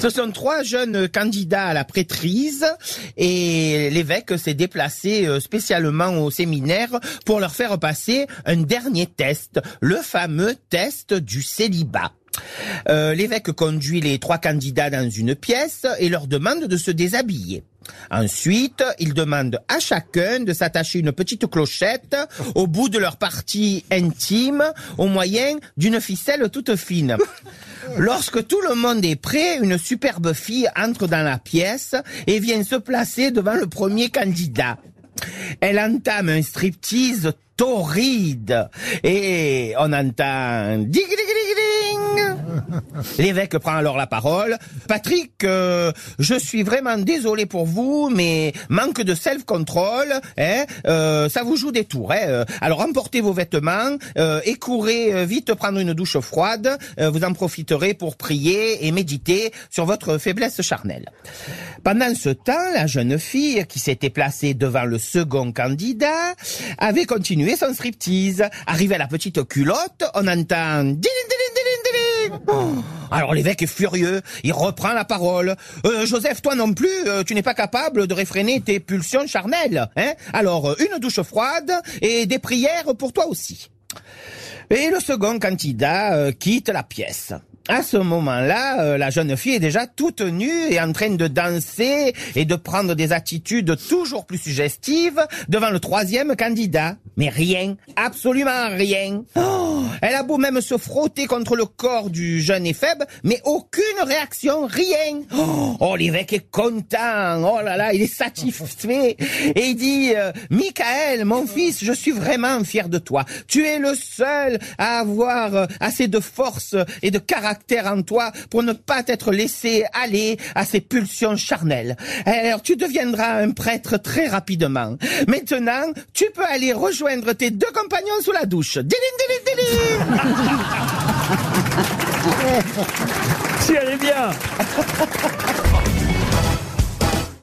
Ce sont trois jeunes candidats à la prêtrise et l'évêque s'est déplacé euh, spécialement au séminaire pour leur faire passer un dernier test, le fameux test du célibat. Euh, l'évêque conduit les trois candidats dans une pièce et leur demande de se déshabiller. Ensuite, il demande à chacun de s'attacher une petite clochette au bout de leur partie intime au moyen d'une ficelle toute fine. Lorsque tout le monde est prêt, une superbe fille entre dans la pièce et vient se placer devant le premier candidat. Elle entame un striptease torride et on entend L'évêque prend alors la parole. Patrick, euh, je suis vraiment désolé pour vous, mais manque de self-control, hein, euh, ça vous joue des tours. Hein, alors emportez vos vêtements euh, et courez euh, vite prendre une douche froide. Euh, vous en profiterez pour prier et méditer sur votre faiblesse charnelle. Pendant ce temps, la jeune fille qui s'était placée devant le second candidat avait continué son striptease. Arrivé à la petite culotte, on entend Oh. Alors l'évêque est furieux, il reprend la parole. Euh, Joseph, toi non plus, euh, tu n'es pas capable de réfréner tes pulsions charnelles. Hein? Alors, euh, une douche froide et des prières pour toi aussi. Et le second candidat quitte la pièce. À ce moment-là, euh, la jeune fille est déjà toute nue et en train de danser et de prendre des attitudes toujours plus suggestives devant le troisième candidat. Mais rien, absolument rien. Oh, elle a beau même se frotter contre le corps du jeune éphèbe, mais aucune réaction, rien. Oh, oh, l'évêque est content. Oh là là, il est satisfait. Et il dit, euh, Michael, mon fils, je suis vraiment fier de toi. Tu es le seul à avoir euh, assez de force et de caractère en toi pour ne pas t'être laissé aller à ces pulsions charnelles. Alors tu deviendras un prêtre très rapidement. Maintenant, tu peux aller rejoindre tes deux compagnons sous la douche. Dilin, dilin, dilin. Si elle est bien